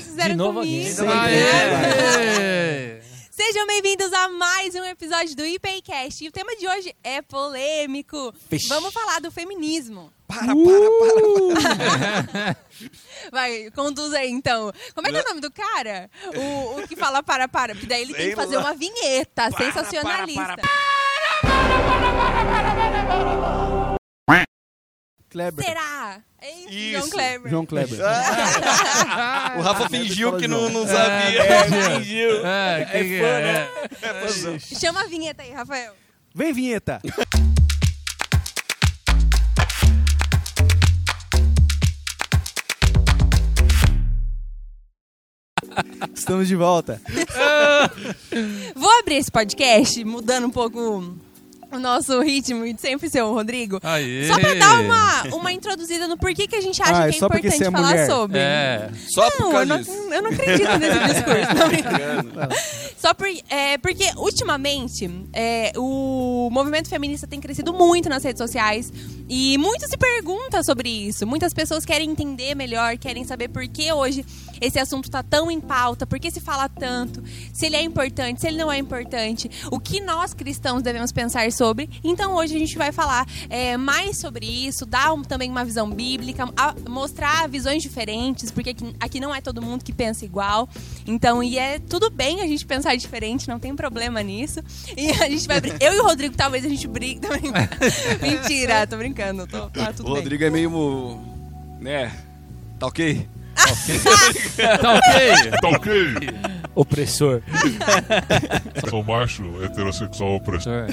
vocês fizeram De novo comigo. aqui. Aê! Sejam bem-vindos a mais um episódio do IPCast. E o tema de hoje é polêmico. Vixe. Vamos falar do feminismo. Para, para, para, para. Vai, conduz aí então. Como é que é o nome do cara? O, o que fala para, para. Porque daí ele tem Sei que fazer lá. uma vinheta Para, sensacionalista. para, Kleber. Será? É isso. João Kleber. João Kleber. O Rafa fingiu que não, não É, sabia. fingiu. É, que que fã, é? né? É. É. Chama a vinheta aí, Rafael. Vem, vinheta. Estamos de volta. Vou abrir esse podcast, mudando um pouco o nosso ritmo e de sempre ser o Rodrigo. Aê! Só pra dar uma, uma introduzida no porquê que a gente acha Ah, que é importante você é falar mulher. sobre. É. Só por Não, eu causa não, disso. eu não acredito nesse discurso. Não, Brincando. Só por, é, porque, ultimamente, é, o movimento feminista tem crescido muito nas redes sociais e muito se pergunta sobre isso. Muitas pessoas querem entender melhor, querem saber por que hoje esse assunto está tão em pauta, por que se fala tanto, se ele é importante, se ele não é importante, o que nós cristãos devemos pensar sobre. Então, hoje a gente vai falar é, mais sobre isso, dar um- também uma visão bíblica, a- mostrar visões diferentes, porque aqui, aqui não é todo mundo que pensa igual. Então, e é tudo bem a gente pensar diferente, não tem problema nisso. E a gente vai brin- Eu e o Rodrigo, talvez a gente brigue também. Mentira, tô brincando. Tô, tá tudo O bem. Rodrigo é meio. né? Tá ok? Tá ok? Tá ok? Opressor. Sou macho, heterossexual opressor.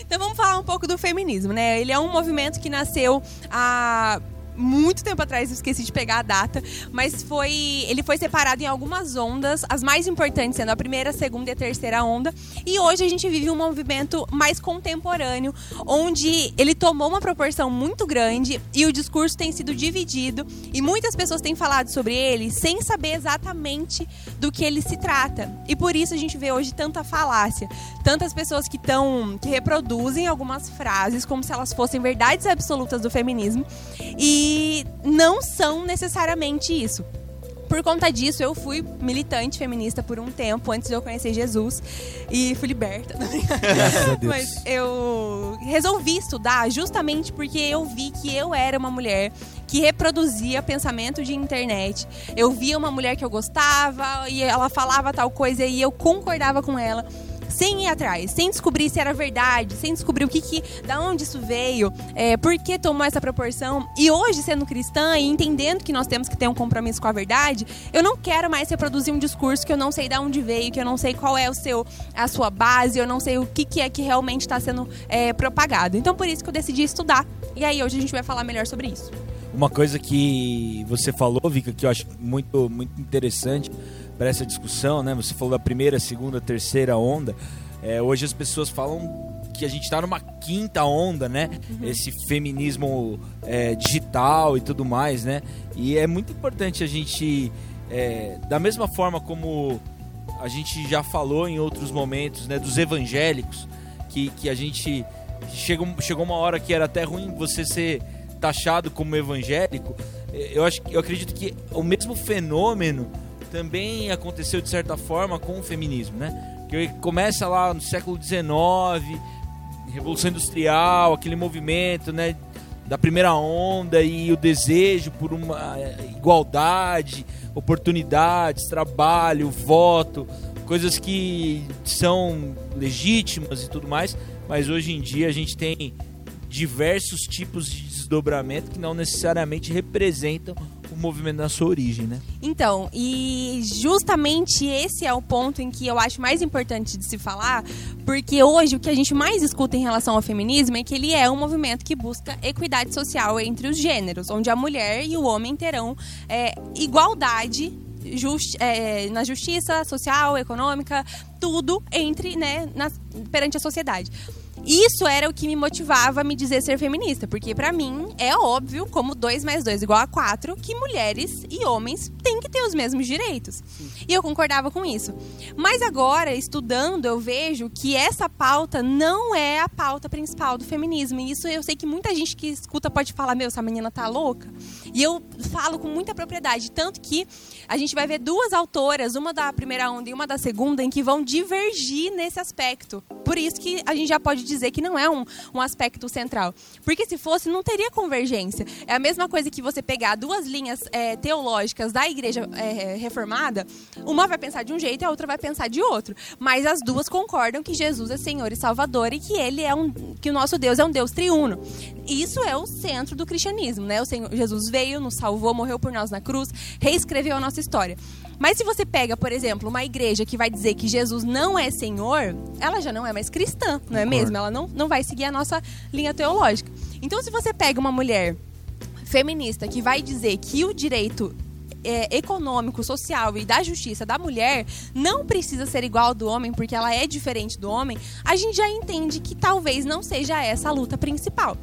Então vamos falar um pouco do feminismo, né? Ele é um movimento que nasceu há muito tempo atrás, esqueci de pegar a data, mas foi ele foi separado em algumas ondas, as mais importantes sendo a primeira, a segunda e a terceira onda. E hoje a gente vive um movimento mais contemporâneo, onde ele tomou uma proporção muito grande e o discurso tem sido dividido e muitas pessoas têm falado sobre ele sem saber exatamente do que ele se trata. E por isso a gente vê hoje tanta falácia, tantas pessoas que estão que reproduzem algumas frases como se elas fossem verdades absolutas do feminismo e não são necessariamente isso. Por conta disso, eu fui militante feminista por um tempo, antes de eu conhecer Jesus. E fui liberta. Deus. Mas eu resolvi estudar justamente porque eu vi que eu era uma mulher que reproduzia pensamento de internet. Eu via uma mulher que eu gostava e ela falava tal coisa e eu concordava com ela. Sem ir atrás, sem descobrir se era verdade, sem descobrir o que, que da onde isso veio, é, por que tomou essa proporção. E hoje, sendo cristã e entendendo que nós temos que ter um compromisso com a verdade, eu não quero mais reproduzir um discurso que eu não sei de onde veio, que eu não sei qual é o seu, a sua base, eu não sei o que, que é que realmente está sendo é, propagado. Então, por isso que eu decidi estudar. E aí, hoje a gente vai falar melhor sobre isso. Uma coisa que você falou, Vika, que eu acho muito, muito interessante para essa discussão, né? Você falou da primeira, segunda, terceira onda. É, hoje as pessoas falam que a gente está numa quinta onda, né? Esse feminismo é, digital e tudo mais, né? E é muito importante a gente, é, da mesma forma como a gente já falou em outros momentos, né? Dos evangélicos, que, que a gente chegou, chegou uma hora que era até ruim você ser taxado como evangélico. Eh, Eu acho, eu acredito que o mesmo fenômeno também aconteceu de certa forma com o feminismo, né? Que começa lá no século XIX, Revolução Industrial, aquele movimento, né? Da primeira onda e o desejo por uma eh, igualdade, oportunidades, trabalho, voto, coisas que são legítimas e tudo mais, mas hoje em dia a gente tem diversos tipos de desdobramento que não necessariamente representam o movimento na sua origem, né? Então, e justamente esse é o ponto em que eu acho mais importante de se falar, porque hoje o que a gente mais escuta em relação ao feminismo é que ele é um movimento que busca equidade social entre os gêneros, onde a mulher e o homem terão é, igualdade justi- é, na justiça social, econômica, tudo entre, né, na- perante a sociedade. Isso era o que me motivava a me dizer ser feminista, porque pra mim é óbvio, como 2 mais 2 igual a 4, que mulheres e homens têm que ter os mesmos direitos. E eu concordava com isso. Mas agora, estudando, eu vejo que essa pauta não é a pauta principal do feminismo. E isso eu sei que muita gente que escuta pode falar: meu, essa menina tá louca. E eu falo com muita propriedade. Tanto que a gente vai ver duas autoras, uma da primeira onda e uma da segunda, em que vão divergir nesse aspecto. Por isso que a gente já pode dizer que não é um, um aspecto central. Porque se fosse, não teria convergência. É a mesma coisa que você pegar duas linhas é, teológicas da igreja é, reformada, uma vai pensar de um jeito e a outra vai pensar de outro. Mas as duas concordam que Jesus é Senhor e Salvador e que ele é um. que o nosso Deus é um Deus triuno. Isso é o centro do cristianismo, né? O Senhor, Jesus veio, nos salvou, morreu por nós na cruz, reescreveu a nossa história. Mas se você pega, por exemplo, uma igreja que vai dizer que Jesus não é Senhor, ela já não é mais cristã, não é mesmo? Ela não, não vai seguir a nossa linha teológica. Então, se você pega uma mulher feminista que vai dizer que o direito é, econômico, social e da justiça da mulher não precisa ser igual ao do homem porque ela é diferente do homem, a gente já entende que talvez não seja essa a luta principal.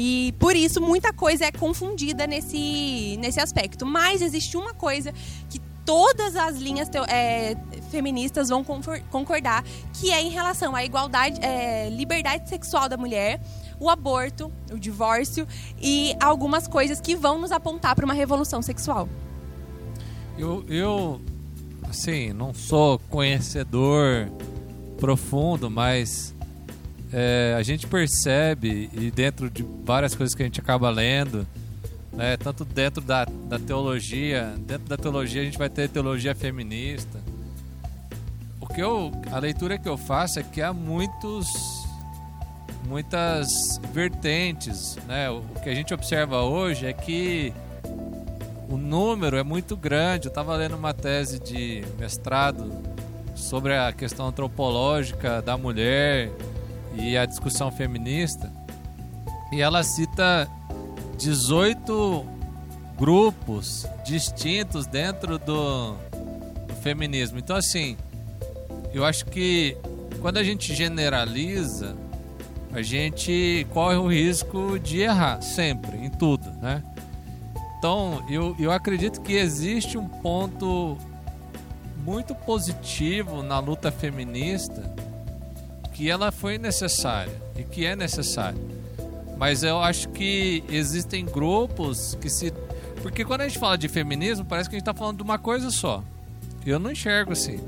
E por isso muita coisa é confundida nesse, nesse aspecto. Mas existe uma coisa que todas as linhas é, feministas vão concordar, que é em relação à igualdade, é, liberdade sexual da mulher, o aborto, o divórcio e algumas coisas que vão nos apontar para uma revolução sexual. Eu, eu, assim, não sou conhecedor profundo, mas é, a gente percebe, e dentro de várias coisas que a gente acaba lendo, né, tanto dentro da, da teologia, dentro da teologia a gente vai ter teologia feminista. O que eu, a leitura que eu faço é que há muitos, muitas vertentes. Né? O que a gente observa hoje é que o número é muito grande. Eu estava lendo uma tese de mestrado sobre a questão antropológica da mulher e a discussão feminista. E ela cita 18 grupos distintos dentro do, do feminismo. Então, assim, eu acho que quando a gente generaliza, a gente corre o risco de errar sempre, em tudo, né? Então, eu, eu acredito que existe um ponto muito positivo na luta feminista que ela foi necessária e que é necessária. Mas eu acho que existem grupos que se. Porque quando a gente fala de feminismo, parece que a gente está falando de uma coisa só. Eu não enxergo assim.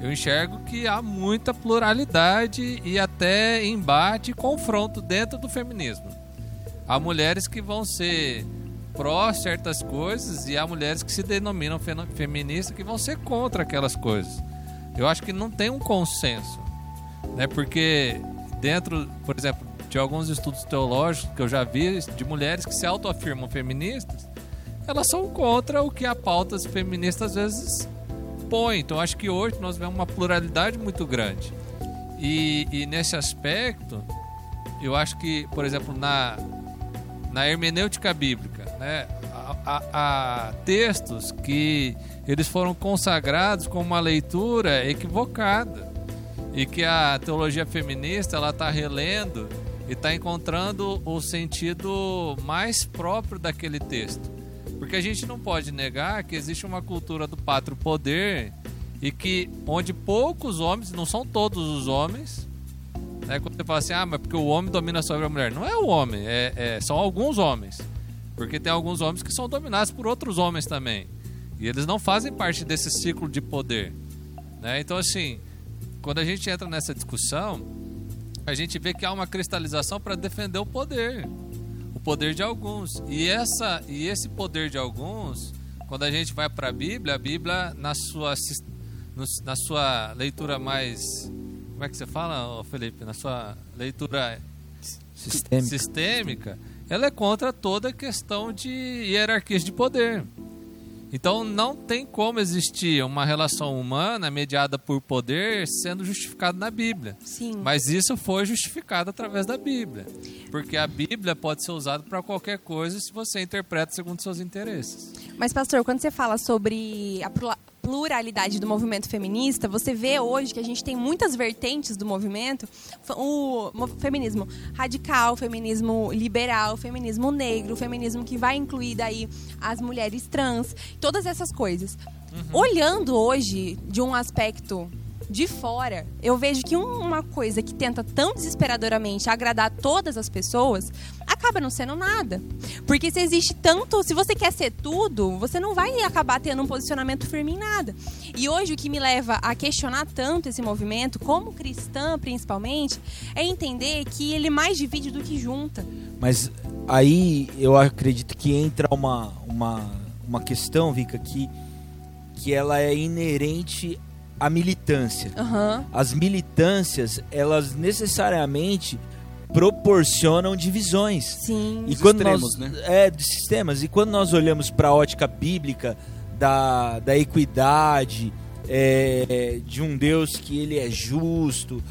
Eu enxergo que há muita pluralidade e até embate e confronto dentro do feminismo. Há mulheres que vão ser pró certas coisas e há mulheres que se denominam feministas que vão ser contra aquelas coisas. Eu acho que não tem um consenso né? Porque dentro, por exemplo, de alguns estudos teológicos que eu já vi de mulheres que se autoafirmam feministas, elas são contra o que a pauta feminista às vezes põe. Então acho que hoje nós vemos uma pluralidade muito grande. E, e nesse aspecto, eu acho que, por exemplo, na, na hermenêutica bíblica, né, há, textos que eles foram consagrados com uma leitura equivocada e que a teologia feminista ela está relendo e está encontrando o sentido mais próprio daquele texto. Porque a gente não pode negar que existe uma cultura do pátrio poder e que onde poucos homens, não são todos os homens, né? Quando você fala assim, ah, mas porque o homem domina sobre a mulher. Não é o homem, é, é, são alguns homens. Porque tem alguns homens que são dominados por outros homens também. E eles não fazem parte desse ciclo de poder. Né? Então, assim, quando a gente entra nessa discussão, a gente vê que há uma cristalização para defender o poder, o poder de alguns. E essa e esse poder de alguns, quando a gente vai para a Bíblia, a Bíblia na sua na sua leitura mais como é que você fala, Felipe, na sua leitura sistêmica, sistêmica ela é contra toda a questão de hierarquias de poder. Então não tem como existir uma relação humana mediada por poder sendo justificada na Bíblia. Sim. Mas isso foi justificado através da Bíblia. Porque a Bíblia pode ser usada para qualquer coisa se você interpreta segundo seus interesses. Mas pastor, quando você fala sobre a pluralidade do movimento feminista, você vê hoje que a gente tem muitas vertentes do movimento, o mo- feminismo radical, feminismo liberal, feminismo negro, o feminismo que vai incluir daí as mulheres trans, todas essas coisas. Olhando hoje de um aspecto de fora, eu vejo que um- uma coisa que tenta tão desesperadoramente agradar todas as pessoas acaba não sendo nada. Porque se existe tanto, se você quer ser tudo, você não vai acabar tendo um posicionamento firme em nada. E hoje o que me leva a questionar tanto esse movimento, como cristã principalmente, é entender que ele mais divide do que junta. Mas aí eu acredito que entra uma, uma, uma questão, Vika, que, que ela é inerente à militância. Aham. As militâncias, elas necessariamente proporcionam divisões. Sim. E Os quando extremos, nós, né? É, de sistemas. E quando nós olhamos para a ótica bíblica da, da equidade, é, de um Deus que ele é justo,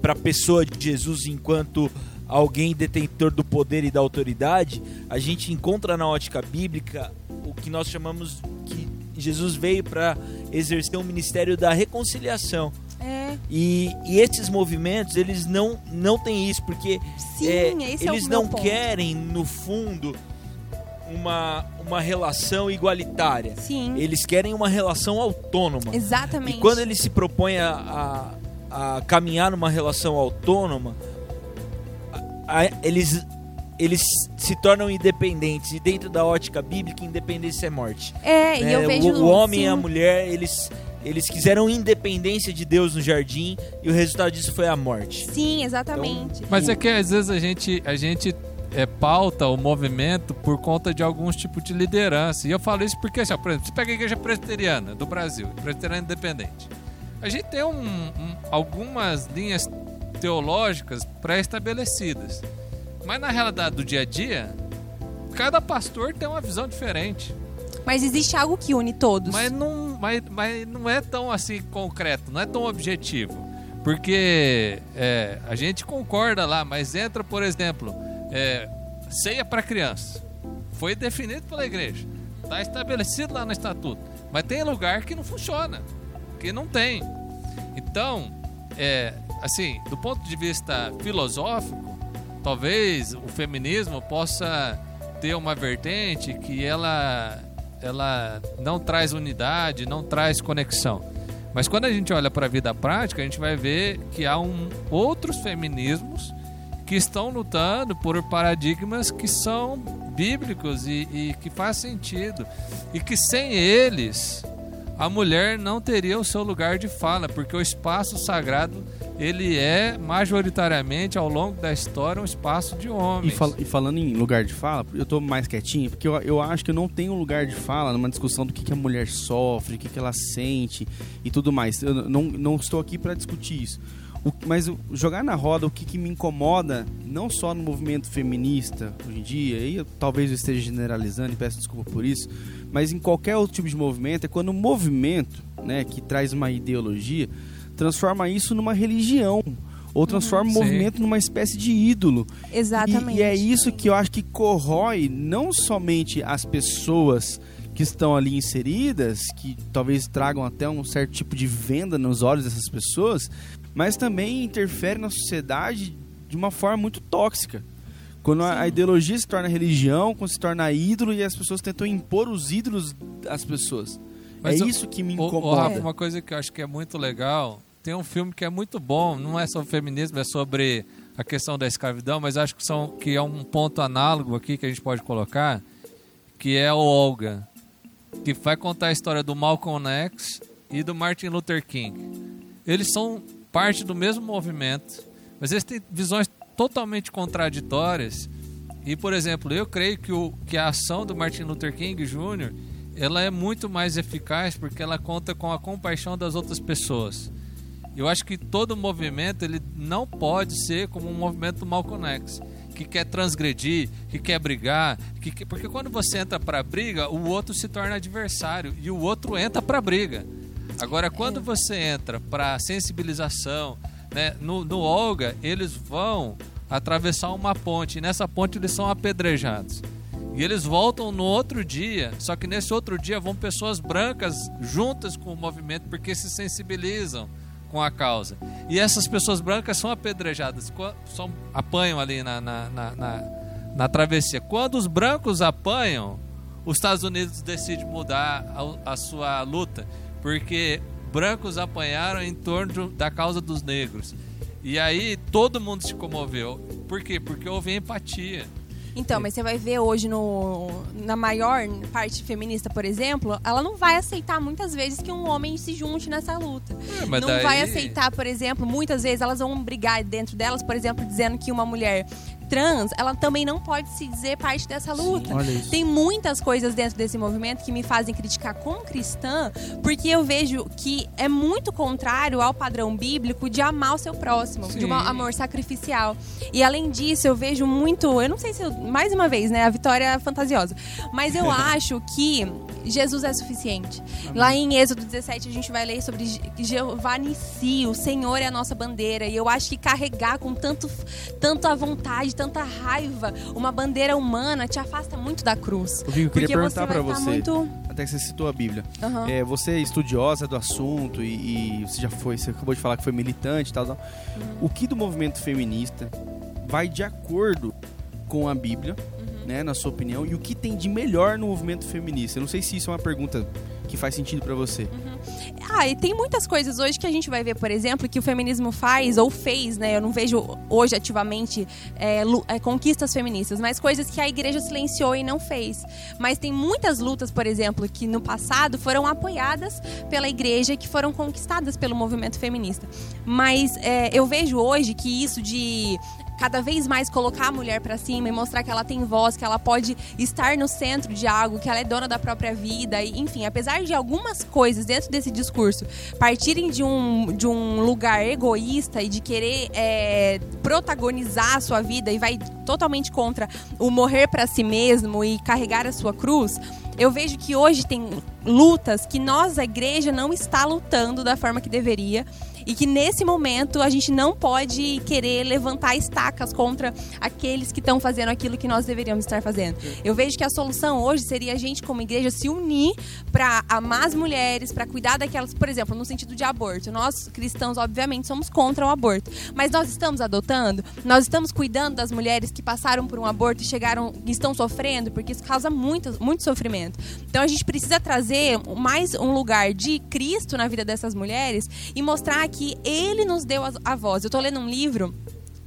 para a pessoa de Jesus enquanto alguém detentor do poder e da autoridade, a gente encontra na ótica bíblica o que nós chamamos que Jesus veio para exercer um ministério da reconciliação. É. E, e esses movimentos, eles não, não têm isso, porque Sim, é, é o eles meu não ponto. querem, no fundo, uma, uma relação igualitária. Sim. Eles querem uma relação autônoma. Exatamente. E quando ele se propõe a, a, a caminhar numa relação autônoma, a- eles, eles se tornam independentes. E dentro da ótica bíblica, independência é morte. É, e né? eu vejo o, o homem e a sim. mulher, eles, eles quiseram independência de Deus no jardim e o resultado disso foi a morte. Sim, exatamente. Mas é que às vezes a gente, a gente é, pauta o movimento por conta de alguns tipos de liderança. E eu falo isso porque, assim, ó, por exemplo, você pega a igreja presbiteriana do Brasil, presbiteriana independente. A gente tem um- um- algumas linhas teológicas pré-estabelecidas. Mas na realidade do dia a dia, cada pastor tem uma visão diferente. Mas existe algo que une todos. Mas não, mas, mas não é tão assim concreto, não é tão objetivo. Porque é, a gente concorda lá, mas entra, por exemplo, é, ceia para criança. Foi definido pela igreja. Está estabelecido lá no estatuto. Mas tem lugar que não funciona, que não tem. Então, é, assim, do ponto de vista filosófico, talvez o feminismo possa ter uma vertente que ela ela não traz unidade, não traz conexão. Mas quando a gente olha para a vida prática, a gente vai ver que há um, outros feminismos que estão lutando por paradigmas que são bíblicos e, e que faz sentido. E que sem eles, a mulher não teria o seu lugar de fala, porque o espaço sagrado ele é majoritariamente ao longo da história um espaço de E, homens. fal- e falando em lugar de fala, eu tô mais quietinho, porque eu, eu acho que eu não tenho lugar de fala numa discussão do que, que a mulher sofre, o que, que ela sente e tudo mais. Eu não, não estou aqui para discutir isso. O- mas o- jogar na roda o que, que me incomoda, não só no movimento feminista hoje em dia, aí eu- talvez eu esteja generalizando e peço desculpa por isso, mas em qualquer outro tipo de movimento, é quando o movimento, né, que traz uma ideologia, transforma isso numa religião. Ou transforma o Sim. movimento numa espécie de ídolo. Exatamente. E, e é isso que eu acho que corrói não somente as pessoas que estão ali inseridas, que talvez tragam até um certo tipo de venda nos olhos dessas pessoas, mas também interfere na sociedade de uma forma muito tóxica. Quando a, a ideologia se torna religião, quando se torna ídolo e as pessoas tentam impor os ídolos às pessoas. Mas é o- isso que me incomoda. Rafa, uma coisa que eu acho que é muito legal, tem um filme que é muito bom, não é sobre feminismo, é sobre a questão da escravidão, mas acho que, são, que é um ponto análogo aqui que a gente pode colocar, que é o Olga, que vai contar a história do Malcolm X e do Martin Luther King. Eles são parte do mesmo movimento, mas eles têm visões totalmente contraditórias. E, por exemplo, eu creio que, o, que a ação do Martin Luther King Jr. ela é muito mais eficaz porque ela conta com a compaixão das outras pessoas. Eu acho que todo movimento ele não pode ser como um movimento do Malcolm X, que quer transgredir, que quer brigar, que porque quando você entra para briga, o outro se torna adversário e o outro entra para briga. Agora, quando você entra para sensibilização, né, no, no Olga, eles vão atravessar uma ponte, e nessa ponte eles são apedrejados. E eles voltam no outro dia, só que nesse outro dia vão pessoas brancas juntas com o movimento porque se sensibilizam com a causa. E essas pessoas brancas são apedrejadas, são, apanham ali na, na, na, na, na travessia. Quando os brancos apanham, os Estados Unidos decidem mudar a, a sua luta, porque brancos apanharam em torno da causa dos negros. E aí todo mundo se comoveu. Por quê? Porque houve empatia. Então, mas você vai ver hoje no, na maior parte feminista, por exemplo, ela não vai aceitar muitas vezes que um homem se junte nessa luta. É, não daí- vai aceitar, por exemplo, muitas vezes elas vão brigar dentro delas, por exemplo, dizendo que uma mulher trans, ela também não pode se dizer parte dessa luta. Isso. Tem muitas coisas dentro desse movimento que me fazem criticar como cristã, porque eu vejo que é muito contrário ao padrão bíblico de amar o seu próximo, de um Sim. amor sacrificial. E além disso, eu vejo muito, eu não sei se eu- mais uma vez, né, a vitória é fantasiosa, mas eu acho que Jesus é suficiente. Lá em Êxodo 17 a gente vai ler sobre Je- Jeová Nissi, o Senhor é a nossa bandeira, e eu acho que carregar com tanto tanta vontade, tanta raiva, uma bandeira humana te afasta muito da cruz. Eu, queria perguntar você pra tá você, muito... até que você citou a Bíblia. Aham. É, você é estudiosa do assunto e, e você já foi, você acabou de falar que foi militante e tal, tal. Uhum. O que do movimento feminista vai de acordo com a Bíblia, Uhum. Né, na sua opinião, e o que tem de melhor no movimento feminista? Eu não sei se isso é uma pergunta que faz sentido pra você. Ah, e tem muitas coisas hoje que a gente vai ver, por exemplo, que o feminismo faz ou fez, né? Eu não vejo hoje ativamente é, é, conquistas feministas, mas coisas que a igreja silenciou e não fez. Mas tem muitas lutas, por exemplo, que no passado foram apoiadas pela igreja e que foram conquistadas pelo movimento feminista. Mas é, eu vejo hoje que isso de cada vez mais colocar a mulher pra cima e mostrar que ela tem voz, que ela pode estar no centro de algo, que ela é dona da própria vida, e, enfim, apesar de algumas coisas dentro desse discurso partirem de um, de um lugar egoísta e de querer é, protagonizar a sua vida e vai totalmente contra o morrer pra si mesmo e carregar a sua cruz, eu vejo que hoje tem lutas que nós, a igreja, não está lutando da forma que deveria. E que nesse momento a gente não pode querer levantar estacas contra aqueles que estão fazendo aquilo que nós deveríamos estar fazendo. Eu vejo que a solução hoje seria a gente, como igreja, se unir para amar as mulheres, para cuidar daquelas, por exemplo, no sentido de aborto. Nós, cristãos, obviamente, somos contra o aborto. Mas nós estamos adotando, nós estamos cuidando das mulheres que passaram por um aborto e chegaram, estão sofrendo, porque isso causa muito, muito sofrimento. Então a gente precisa trazer mais um lugar de Cristo na vida dessas mulheres e mostrar que Ele nos deu a, voz. Eu tô lendo um livro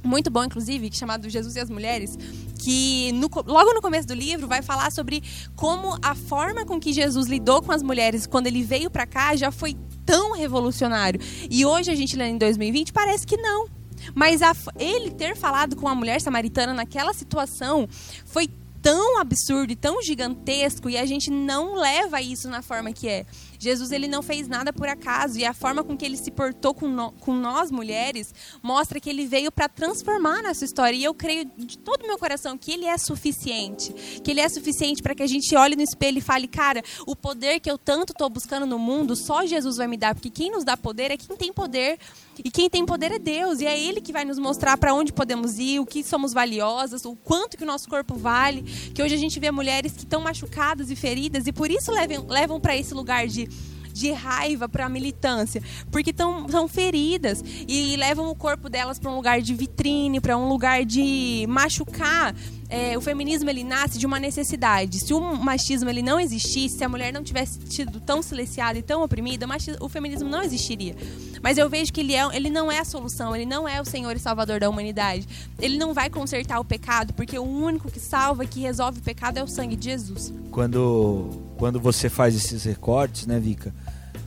muito bom, inclusive, é chamado Jesus e as Mulheres, que no logo no começo do livro vai falar sobre como a forma com que Jesus lidou com as mulheres quando ele veio pra cá já foi tão revolucionário. E hoje a gente lendo em 2020 parece que não. Mas a ele ter falado com a mulher samaritana naquela situação foi tão absurdo e tão gigantesco e a gente não leva isso na forma que é. Jesus ele não fez nada por acaso. E a forma com que ele se portou com, no- com nós mulheres mostra que ele veio para transformar nossa história. E eu creio de todo o meu coração que ele é suficiente, que ele é suficiente para que a gente olhe no espelho e fale, cara, o poder que eu tanto estou buscando no mundo só Jesus vai me dar, porque quem nos dá poder é quem tem poder e quem tem poder é Deus e é Ele que vai nos mostrar para onde podemos ir, o que somos valiosas, o quanto que o nosso corpo vale. Que hoje a gente vê mulheres que estão machucadas e feridas e por isso levam, levam para esse lugar de de raiva para militância, porque estão feridas e levam o corpo delas para um lugar de vitrine, para um lugar de machucar. É, o feminismo ele nasce de uma necessidade. Se o machismo ele não existisse, se a mulher não tivesse sido tão silenciada e tão oprimida, o, machismo, o feminismo não existiria. Mas eu vejo que ele, é, ele não é a solução, ele não é o Senhor e Salvador da humanidade. Ele não vai consertar o pecado, porque o único que salva, que resolve o pecado é o sangue de Jesus. quando, quando você faz esses recortes, né, Vika?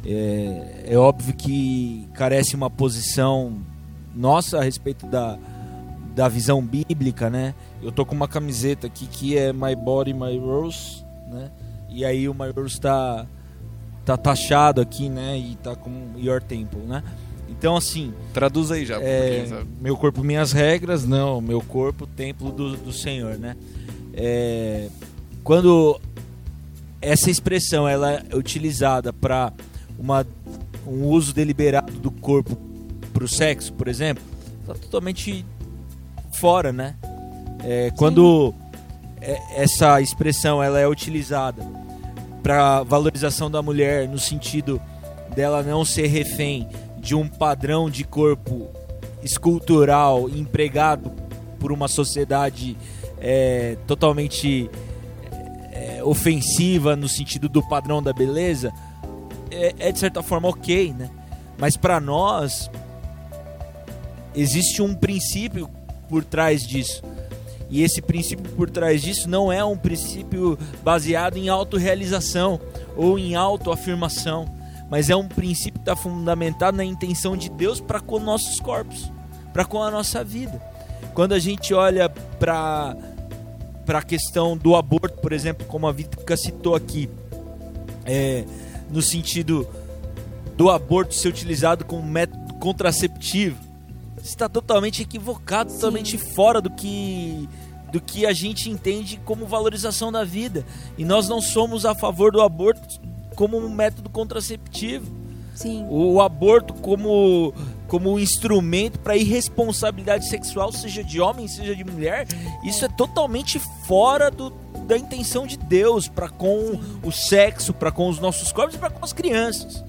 É, é óbvio que carece uma posição nossa a respeito da, da visão bíblica, né? Eu tô com uma camiseta aqui que é My Body, My Rules, né? E aí o My Rules tá, tá taxado aqui, né? E tá com Your Temple, né? Então, assim, Traduz aí já. é, meu corpo, minhas regras, não. Meu corpo, templo do, do Senhor, né? É, quando essa expressão ela é utilizada para um uso deliberado do corpo para o sexo, por exemplo, tá totalmente fora, né? É, quando é- essa expressão ela é utilizada para valorização da mulher no sentido dela não ser refém de um padrão de corpo escultural empregado por uma sociedade é, totalmente é, ofensiva no sentido do padrão da beleza é, é de certa forma ok, né? Mas para nós existe um princípio por trás disso. E esse princípio por trás disso não é um princípio baseado em autorrealização ou em autoafirmação, mas é um princípio que está fundamentado na intenção de Deus para com nossos corpos, para com a nossa vida. Quando a gente olha para para a questão do aborto, por exemplo, como a Vika citou aqui, é, no sentido do aborto ser utilizado como método contraceptivo, está totalmente equivocado, totalmente fora do que do que a gente entende como valorização da vida. E nós não somos a favor do aborto como um método contraceptivo. Sim. O, o aborto como como um instrumento para irresponsabilidade sexual, seja de homem, seja de mulher, isso é totalmente fora do, da intenção de Deus para com o sexo, para com os nossos corpos e para com as crianças.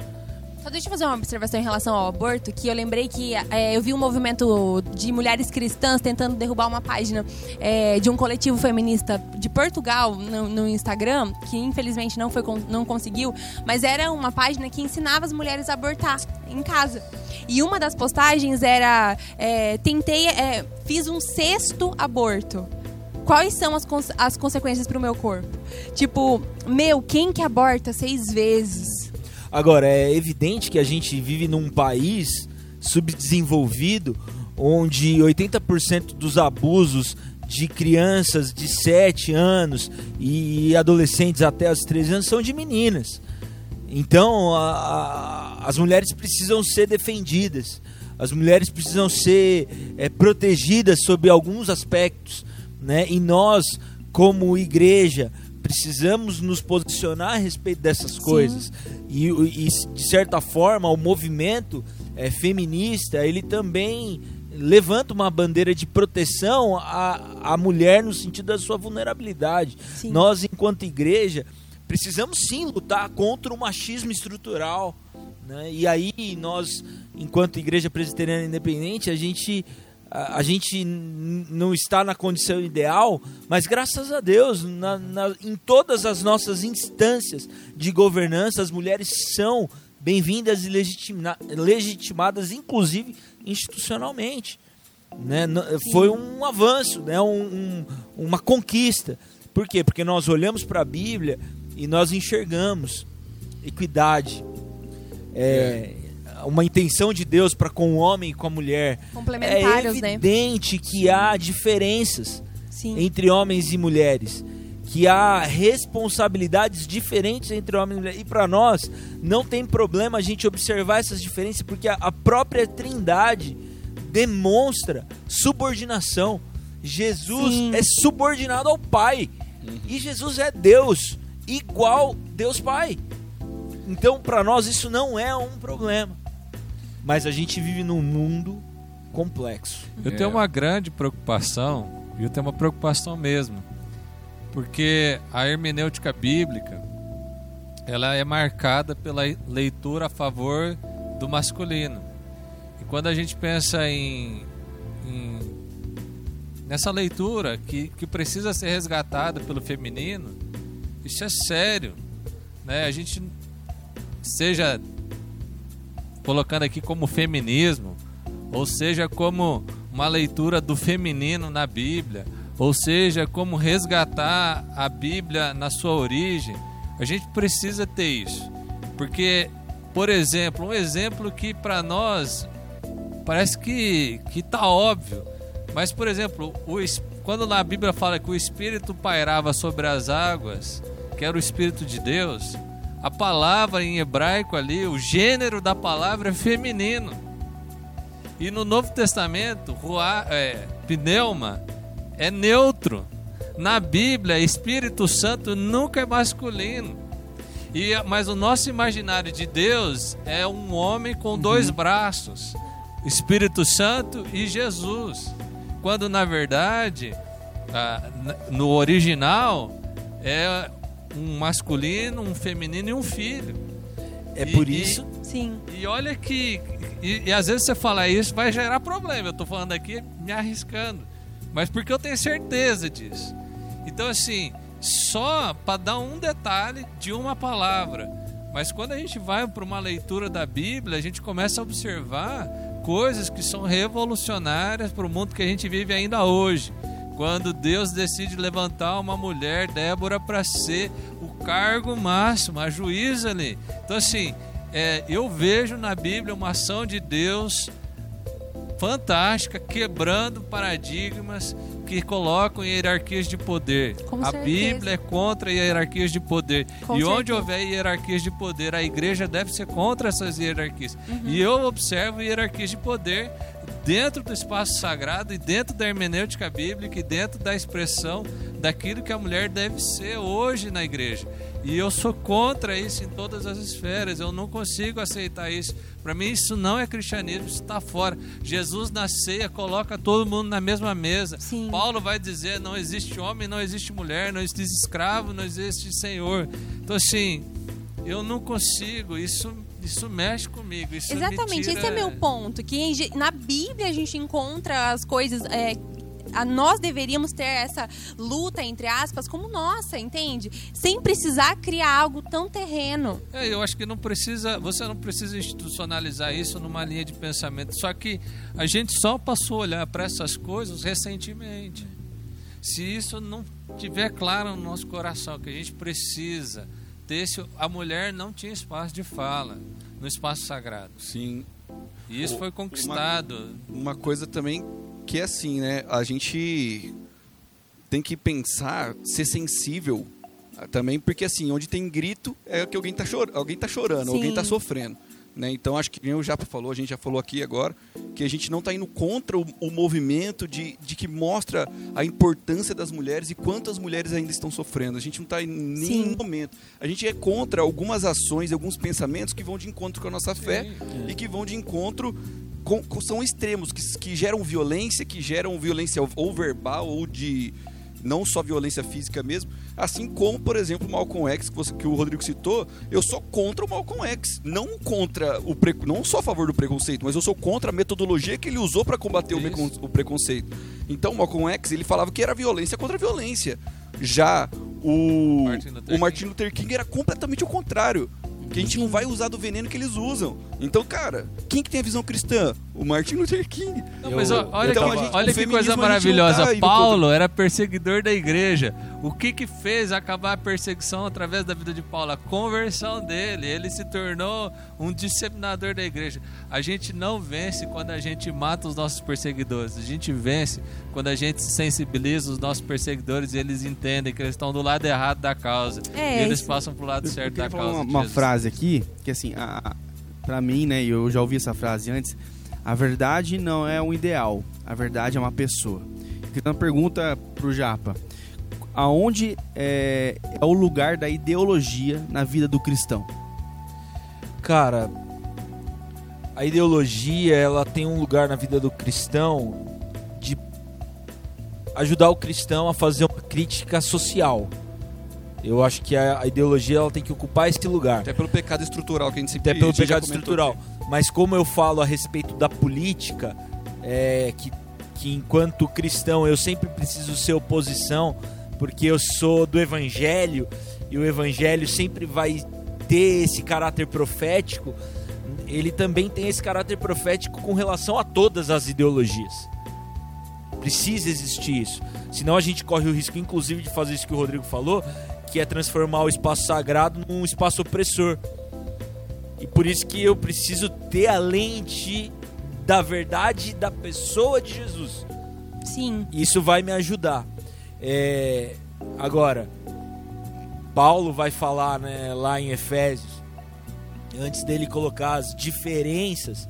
Só deixa eu fazer uma observação em relação ao aborto, que eu lembrei que é, eu vi um movimento de mulheres cristãs tentando derrubar uma página é, de um coletivo feminista de Portugal no, no Instagram, que infelizmente não, foi, não conseguiu, mas era uma página que ensinava as mulheres a abortar em casa. E uma das postagens era: é, tentei, é, fiz um sexto aborto. Quais são as, cons- as consequências pro meu corpo? Tipo, meu, quem que aborta seis vezes? Agora, é evidente que a gente vive num país subdesenvolvido onde 80% dos abusos de crianças de 7 anos e adolescentes até os 13 anos são de meninas. Então, a- a- as mulheres precisam ser defendidas. As mulheres precisam ser é, protegidas sob alguns aspectos, né? E nós, como igreja, precisamos nos posicionar a respeito dessas coisas. E, e, de certa forma, o movimento é, feminista, ele também levanta uma bandeira de proteção à, à mulher no sentido da sua vulnerabilidade. Sim. Nós, enquanto igreja, precisamos sim lutar contra o machismo estrutural. Né? E aí nós, enquanto igreja presbiteriana independente, a gente a, a gente não está na condição ideal, mas graças a Deus, na- na- em todas as nossas instâncias de governança, as mulheres são bem-vindas e legitima- legitimadas, inclusive institucionalmente. Né? Foi um avanço, né? Um- um- uma conquista. Por quê? Porque nós olhamos para a Bíblia e nós enxergamos equidade, é, uma intenção de Deus para com o homem e com a mulher. É Complementários, né? evidente que há diferenças Sim. entre homens e mulheres, que há responsabilidades diferentes entre homens e mulheres. E para nós não tem problema a gente observar essas diferenças, porque a, própria Trindade demonstra subordinação. Jesus Sim. é subordinado ao Pai. E Jesus é Deus, igual Deus Pai. Então, para nós isso não é um problema. Mas a gente vive num mundo complexo. Eu É. tenho uma grande preocupação, e eu tenho uma preocupação mesmo, porque a hermenêutica bíblica ela é marcada pela leitura a favor do masculino. E quando a gente pensa em, em- nessa leitura que, que precisa ser resgatada pelo feminino, isso é sério, né? A gente seja colocando aqui como feminismo, ou seja, como uma leitura do feminino na Bíblia, ou seja, como resgatar a Bíblia na sua origem, a gente precisa ter isso. Porque, por exemplo, um exemplo que para nós parece que, que tá óbvio, mas, por exemplo, o, quando na Bíblia fala que o Espírito pairava sobre as águas, que era o Espírito de Deus, a palavra em hebraico ali, o gênero da palavra é feminino. E no Novo Testamento, ruá, é, pneuma é neutro. Na Bíblia, Espírito Santo nunca é masculino. E, mas o nosso imaginário de Deus é um homem com dois braços, Espírito Santo e Jesus. Quando na verdade Ah, no original é um masculino, um feminino e um filho. É E- por e- isso. Sim. E olha que. E, e às vezes você falar isso vai gerar problema. Eu tô falando aqui me arriscando. Mas porque eu tenho certeza disso. Então, assim, só para dar um detalhe de uma palavra. Mas quando a gente vai para uma leitura da Bíblia, a gente começa a observar coisas que são revolucionárias para o mundo que a gente vive ainda hoje. Quando Deus decide levantar uma mulher, Débora, para ser o cargo máximo, a juíza ali. Então, assim, é, eu vejo na Bíblia uma ação de Deus fantástica, quebrando paradigmas que colocam hierarquias de poder. Com a certeza. Bíblia é contra hierarquias de poder. Com e onde certeza. houver hierarquias de poder, a igreja deve ser contra essas hierarquias. Uhum. E eu observo hierarquias de poder dentro do espaço sagrado e dentro da hermenêutica bíblica e dentro da expressão daquilo que a mulher deve ser hoje na igreja. E eu sou contra isso em todas as esferas. Eu não consigo aceitar isso. Para mim, isso não é cristianismo, isso está fora. Jesus na ceia coloca todo mundo na mesma mesa. Sim. Paulo vai dizer: não existe homem, não existe mulher, não existe escravo, não existe senhor. Então, assim, eu não consigo. Isso, isso mexe comigo. Isso me Exatamente, tira- esse é meu ponto. Que na Bíblia a gente encontra as coisas. é, a- nós deveríamos ter essa luta, entre aspas, como nossa, entende? Sem precisar criar algo tão terreno. É, eu acho que não precisa, você não precisa institucionalizar isso numa linha de pensamento. Só que a gente só passou a olhar para essas coisas recentemente. Se isso não tiver claro no nosso coração que a gente precisa esse, a mulher não tinha espaço de fala no espaço sagrado. Sim. E isso O- foi conquistado. Uma coisa também que é assim, né? A gente tem que pensar, ser sensível também, porque assim, onde tem grito é que alguém tá, chor alguém tá chorando, Sim. alguém tá sofrendo. Né? Então acho que o Japa falou, a gente já falou aqui agora, que a gente não está indo contra o, o movimento de, de que mostra a importância das mulheres e quantas mulheres ainda estão sofrendo. A gente não está em nenhum Sim. momento. A gente é contra algumas ações, alguns pensamentos que vão de encontro com a nossa fé Sim. e que vão de encontro com, com- são extremos que, que geram violência, que geram violência ou verbal ou de não só violência física mesmo, assim como, por exemplo, o Malcolm X que, você- que o Rodrigo citou, eu sou contra o Malcolm X, não contra o pre, não sou a favor do preconceito, mas eu sou contra a metodologia que ele usou para combater o, precon- o preconceito. Então, o Malcolm X ele falava que era violência contra violência. Já o Martin Luther o Martin Luther King era completamente o contrário. Que a gente não vai usar do veneno que eles usam. Então, cara, quem que tem a visão cristã? O Martin Luther King. Não, mas ó, olha, então que, a gente- olha que coisa maravilhosa. tá indo Paulo era perseguidor da igreja. O que que fez acabar a perseguição através da vida de Paulo? A conversão dele. Ele se tornou um disseminador da igreja. A gente não vence quando a gente mata os nossos perseguidores. A gente vence quando a gente sensibiliza os nossos perseguidores e eles entendem que eles estão do lado errado da causa. É, e eles isso- passam pro lado certo da causa. uma, uma frase aqui, que assim, a, a- pra mim, né, e eu já ouvi essa frase antes, a verdade não é um ideal, a verdade é uma pessoa. Uma pergunta pro Japa. Aonde é, é o lugar da ideologia na vida do cristão? Cara, a ideologia ela tem um lugar na vida do cristão de ajudar o cristão a fazer uma crítica social. Eu acho que a, ideologia ela tem que ocupar esse lugar. Até pelo pecado estrutural que a gente sempre Até pelo pecado estrutural. aqui. Mas como eu falo a respeito da política, é, que, que enquanto cristão eu sempre preciso ser oposição, porque eu sou do evangelho, e o evangelho sempre vai ter esse caráter profético, ele também tem esse caráter profético com relação a todas as ideologias. Precisa existir isso. Senão a gente corre o risco, inclusive, de fazer isso que o Rodrigo falou, que é transformar o espaço sagrado num espaço opressor. E por isso que eu preciso ter a lente da verdade da pessoa de Jesus. Sim. Isso vai me ajudar. É, agora, Paulo vai falar né, lá em Efésios, antes dele colocar as diferenças,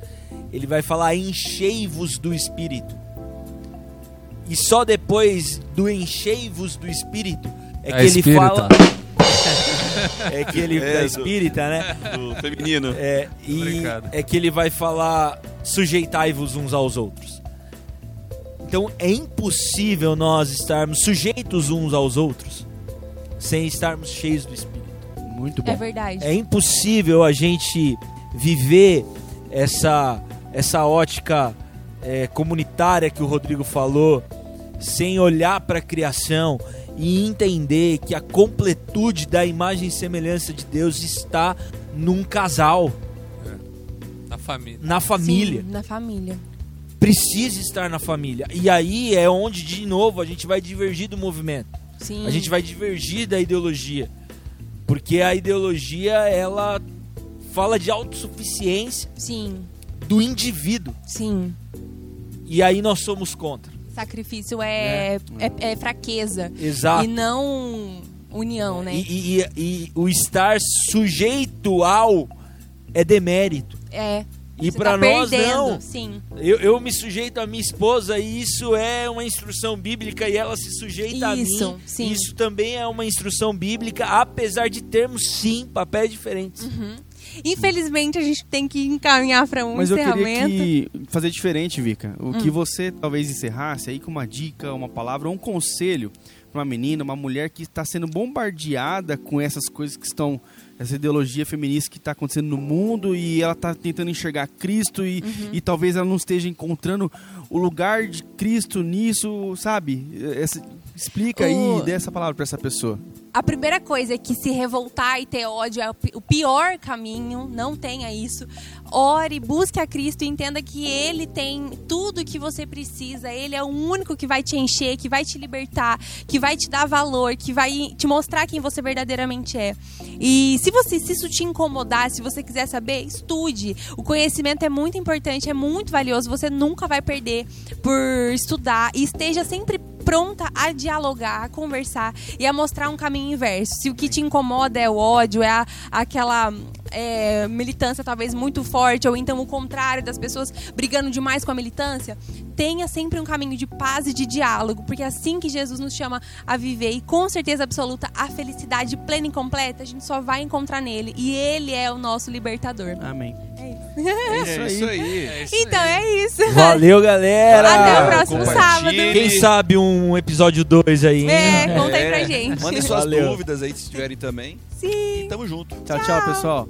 ele vai falar enchei-vos do Espírito. E só depois do enchei-vos do Espírito é que É ele espírita. fala. é que ele É, da do- espírita, né? Do feminino. É, e Obrigado. é que ele vai falar sujeitai-vos uns aos outros. Então é impossível nós estarmos sujeitos uns aos outros sem estarmos cheios do Espírito. Muito bom. É verdade. É impossível a gente viver essa, essa ótica é, comunitária que o Rodrigo falou sem olhar para a criação e entender que a completude da imagem e semelhança de Deus está num casal, Na família. na família. Sim, na família. Precisa estar na família. E aí é onde, de novo, a gente vai divergir do movimento. Sim. A gente vai divergir da ideologia. Porque a ideologia, ela fala de autossuficiência Sim, do indivíduo. sim. E aí nós somos contra. Sacrifício é, é, é fraqueza. Exato. E não união, né? E, e- e- o estar sujeito ao é demérito. É. E pra tá nós perdendo, não. Sim. Eu, eu me sujeito à minha esposa e isso é uma instrução bíblica e ela se sujeita Isso, a mim. sim. Isso também é uma instrução bíblica, apesar de termos sim papéis diferentes. Uhum. Infelizmente, a gente tem que encaminhar para um Mas eu queria encerramento. que fazer diferente, Vika. O Hum. que você talvez encerrasse aí com uma dica, uma palavra, um conselho para uma menina, uma mulher que está sendo bombardeada com essas coisas que estão essa ideologia feminista que está acontecendo no mundo e ela está tentando enxergar Cristo e, Uhum. e talvez ela não esteja encontrando o lugar de Cristo nisso, sabe? Essa- explica aí, O- dê essa palavra para essa pessoa. A primeira coisa é que se revoltar e ter ódio é o pior caminho, não tenha isso. Ore, busque a Cristo e entenda que Ele tem tudo que você precisa. Ele é o único que vai te encher, que vai te libertar, que vai te dar valor, que vai te mostrar quem você verdadeiramente é. E se você se isso te incomodar, se você quiser saber, estude. O conhecimento é muito importante, é muito valioso. Você nunca vai perder por estudar e esteja sempre pronta a dialogar, a conversar e a mostrar um caminho inverso. Se o que te incomoda é o ódio, é a- aquela é, militância talvez muito forte, ou então o contrário das pessoas brigando demais com a militância, tenha sempre um caminho de paz e de diálogo, porque é assim que Jesus nos chama a viver e com certeza absoluta a felicidade plena e completa a gente só vai encontrar nele e ele é o nosso libertador. Amém. É isso. É isso aí. É isso Então aí. é isso. Valeu, galera! Até o próximo sábado. Quem sabe um episódio 2 aí, hein? É, conta aí pra É. gente. Mandem suas Valeu. dúvidas aí se tiverem também. Sim. E tamo junto. Tchau, tchau, pessoal.